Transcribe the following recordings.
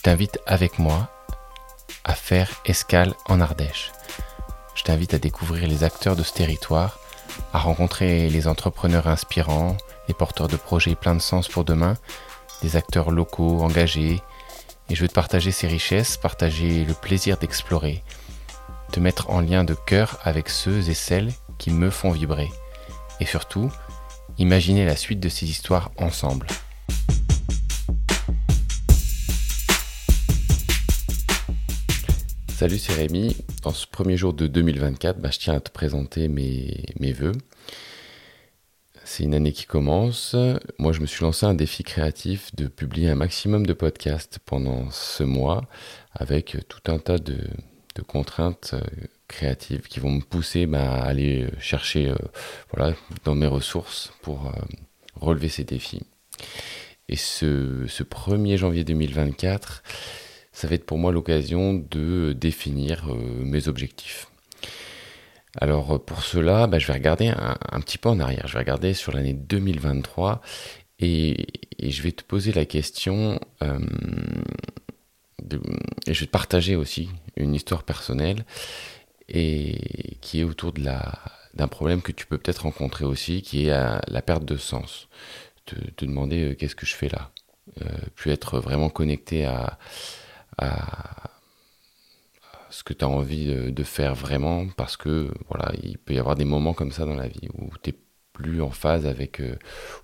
je t'invite avec moi à faire escale en Ardèche. Je t'invite à découvrir les acteurs de ce territoire, à rencontrer les entrepreneurs inspirants, les porteurs de projets pleins de sens pour demain, des acteurs locaux engagés, et je veux te partager ces richesses, partager le plaisir d'explorer, te mettre en lien de cœur avec ceux et celles qui me font vibrer, et surtout, imaginer la suite de ces histoires ensemble. Salut, c'est Rémi. Dans ce premier jour de 2024, bah, je tiens à te présenter mes, mes voeux. C'est une année qui commence. Moi, je me suis lancé un défi créatif de publier un maximum de podcasts pendant ce mois avec tout un tas de, contraintes euh, créatives qui vont me pousser bah, à aller chercher euh, voilà, dans mes ressources pour euh, relever ces défis. Et ce 1er janvier 2024, ça va être pour moi l'occasion de définir euh, mes objectifs. Alors euh, pour cela, bah, je vais regarder un, petit peu en arrière, je vais regarder sur l'année 2023 et, je vais te poser la question, euh, et je vais te partager aussi une histoire personnelle et qui est autour de la d'un problème que tu peux peut-être rencontrer aussi, qui est la perte de sens. Te, te demander qu'est-ce que je fais là? Euh, puis être vraiment connecté à, à ce que tu as envie de, faire vraiment parce que voilà, il peut y avoir des moments comme ça dans la vie où tu plus en phase avec euh,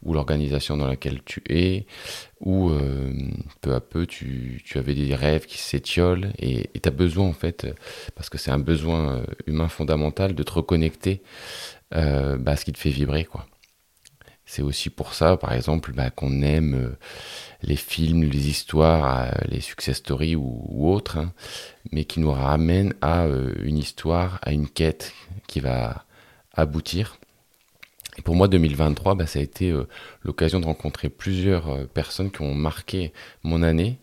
ou l'organisation dans laquelle tu es, ou euh, peu à peu tu, tu, avais des rêves qui s'étiolent et tu as besoin en fait, parce que c'est un besoin euh, humain fondamental, de te reconnecter bah, à ce qui te fait vibrer. quoi. C'est aussi pour ça, par exemple, bah, qu'on aime les films, les histoires, euh, les success stories ou, autres, hein, mais qui nous ramènent à euh, une histoire, à une quête qui va aboutir. Pour moi, 2023, bah, ça a été euh, l'occasion de rencontrer plusieurs personnes qui ont marqué mon année,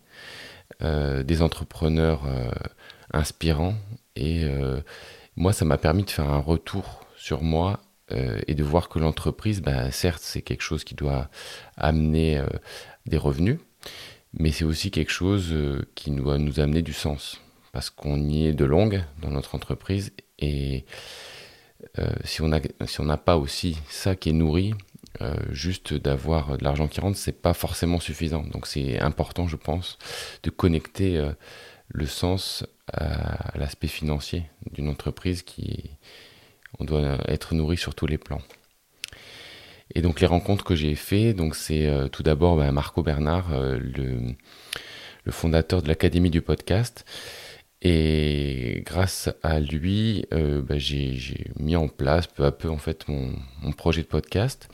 des entrepreneurs inspirants. Et moi, ça m'a permis de faire un retour sur moi et de voir que l'entreprise, bah, certes, c'est quelque chose qui doit amener des revenus, mais c'est aussi quelque chose euh, qui doit nous amener du sens, parce qu'on y est de longue dans notre entreprise, et euh, si on n'a si pas aussi ça qui est nourri, euh, juste d'avoir de l'argent qui rentre, c'est pas forcément suffisant. Donc c'est important, je pense, de connecter le sens à l'aspect financier d'une entreprise qui on doit être nourri sur tous les plans. Et donc les rencontres que j'ai fait, donc c'est euh, tout d'abord bah, Marco Bernard, euh, le, fondateur de l'Académie du podcast. Et grâce à lui, euh, bah, j'ai mis en place peu à peu en fait mon, projet de podcast.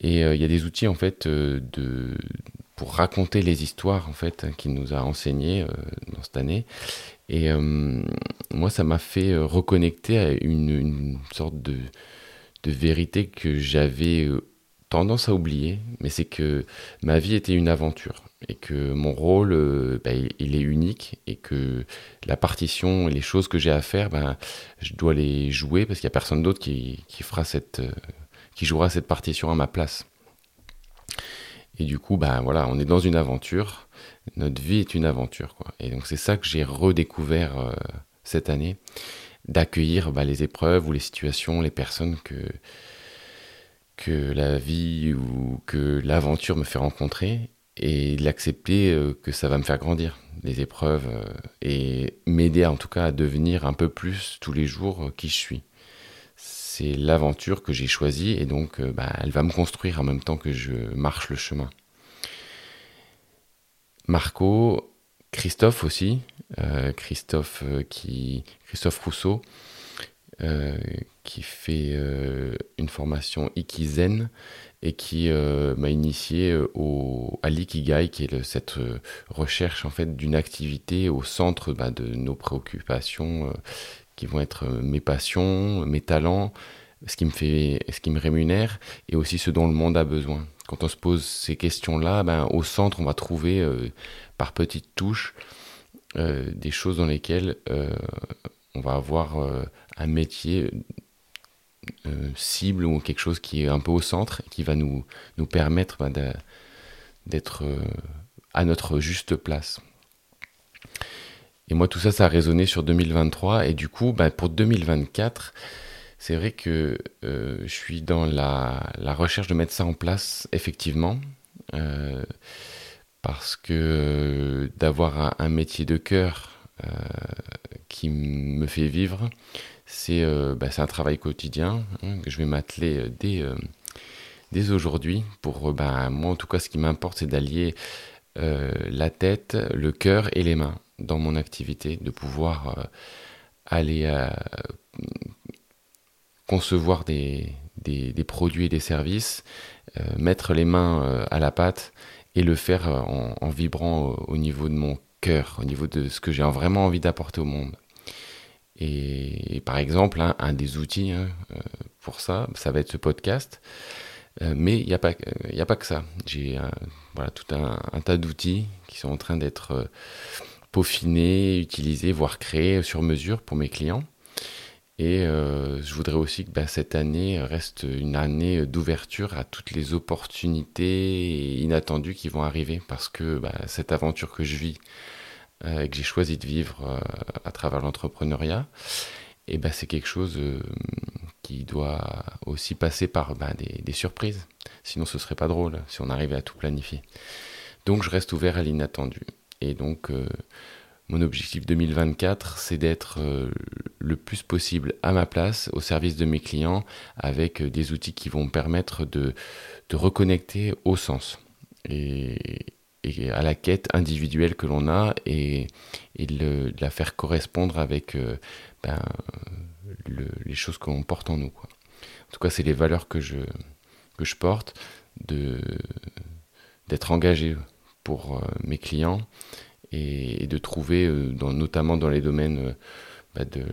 Et il y a des outils en fait de, pour raconter les histoires en fait qu'il nous a enseigné dans cette année. Et moi, ça m'a fait reconnecter à une, sorte de, vérité que j'avais tendance à oublier, mais c'est que ma vie était une aventure et que mon rôle, euh, ben, il est unique et que la partition et les choses que j'ai à faire, ben, je dois les jouer parce qu'il n'y a personne d'autre euh, qui jouera cette partition à ma place. Et du coup, ben voilà, on est dans une aventure. Notre vie est une aventure, quoi. Et donc c'est ça que j'ai redécouvert euh, cette année, d'accueillir ben, les épreuves ou les situations, les personnes que que la vie ou que l'aventure me fait rencontrer et l'accepter euh, que ça va me faire grandir, les épreuves, euh, et m'aider en tout cas à devenir un peu plus tous les jours qui je suis. C'est l'aventure que j'ai choisie et donc bah, elle va me construire en même temps que je marche le chemin. Marco, Christophe aussi, Christophe qui, Christophe Rousseau, euh, qui fait euh, une formation Ikizen et qui euh, m'a initié au, à l'ikigai, qui est cette recherche en fait d'une activité au centre bah, de nos préoccupations, qui vont être mes passions, mes talents, ce qui me fait, ce qui me rémunère, et aussi ce dont le monde a besoin. Quand on se pose ces questions-là, ben, au centre, on va trouver par petites touches des choses dans lesquelles on va avoir un métier euh, cible ou quelque chose qui est un peu au centre, qui va nous, nous permettre bah, d'être euh, à notre juste place. Et moi, tout ça, ça a résonné sur 2023. Et du coup, bah, pour 2024, c'est vrai que euh, je suis dans la, recherche de mettre ça en place, effectivement. Euh, parce que d'avoir un, métier de cœur euh, qui me fait vivre, c'est bah, un travail quotidien hein, que je vais m'atteler dès, dès aujourd'hui. Pour bah, moi, en tout cas, ce qui m'importe, c'est d'allier la tête, le cœur et les mains dans mon activité, de pouvoir euh, aller euh, concevoir des, des, produits et des services, euh, mettre les mains à la pâte et le faire en, vibrant au, niveau de mon cœur, au niveau de ce que j'ai vraiment envie d'apporter au monde. Et, par exemple, un, des outils hein, pour ça, ça va être ce podcast. mais il n'y a, pas, a pas que ça. J'ai voilà, tout un tas d'outils qui sont en train d'être peaufiner, utiliser, voire créer sur mesure pour mes clients. Et euh, je voudrais aussi que bah, cette année reste une année d'ouverture à toutes les opportunités inattendues qui vont arriver parce que bah, cette aventure que je vis euh, et que j'ai choisi de vivre euh, à travers l'entrepreneuriat, et bah, c'est quelque chose qui doit aussi passer par des, des, surprises. Sinon, ce serait pas drôle si on arrivait à tout planifier. Donc, je reste ouvert à l'inattendu. Et donc, euh, mon objectif 2024, c'est d'être euh, le plus possible à ma place, au service de mes clients, avec euh, des outils qui vont me permettre de, reconnecter au sens et, à la quête individuelle que l'on a et, et de la faire correspondre avec ben, les choses qu'on porte en nous. Quoi. En tout cas, c'est les valeurs que je, que je porte, d'être engagé pour euh, mes clients et, de trouver, euh, notamment dans les domaines euh, bah, de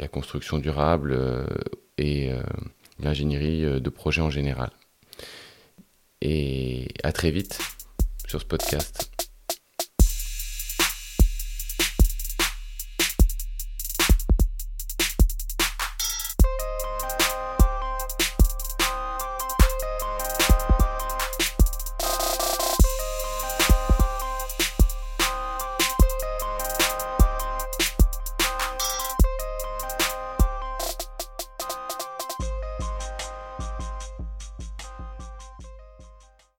la construction durable et l'ingénierie de projet en général. Et à très vite sur ce podcast.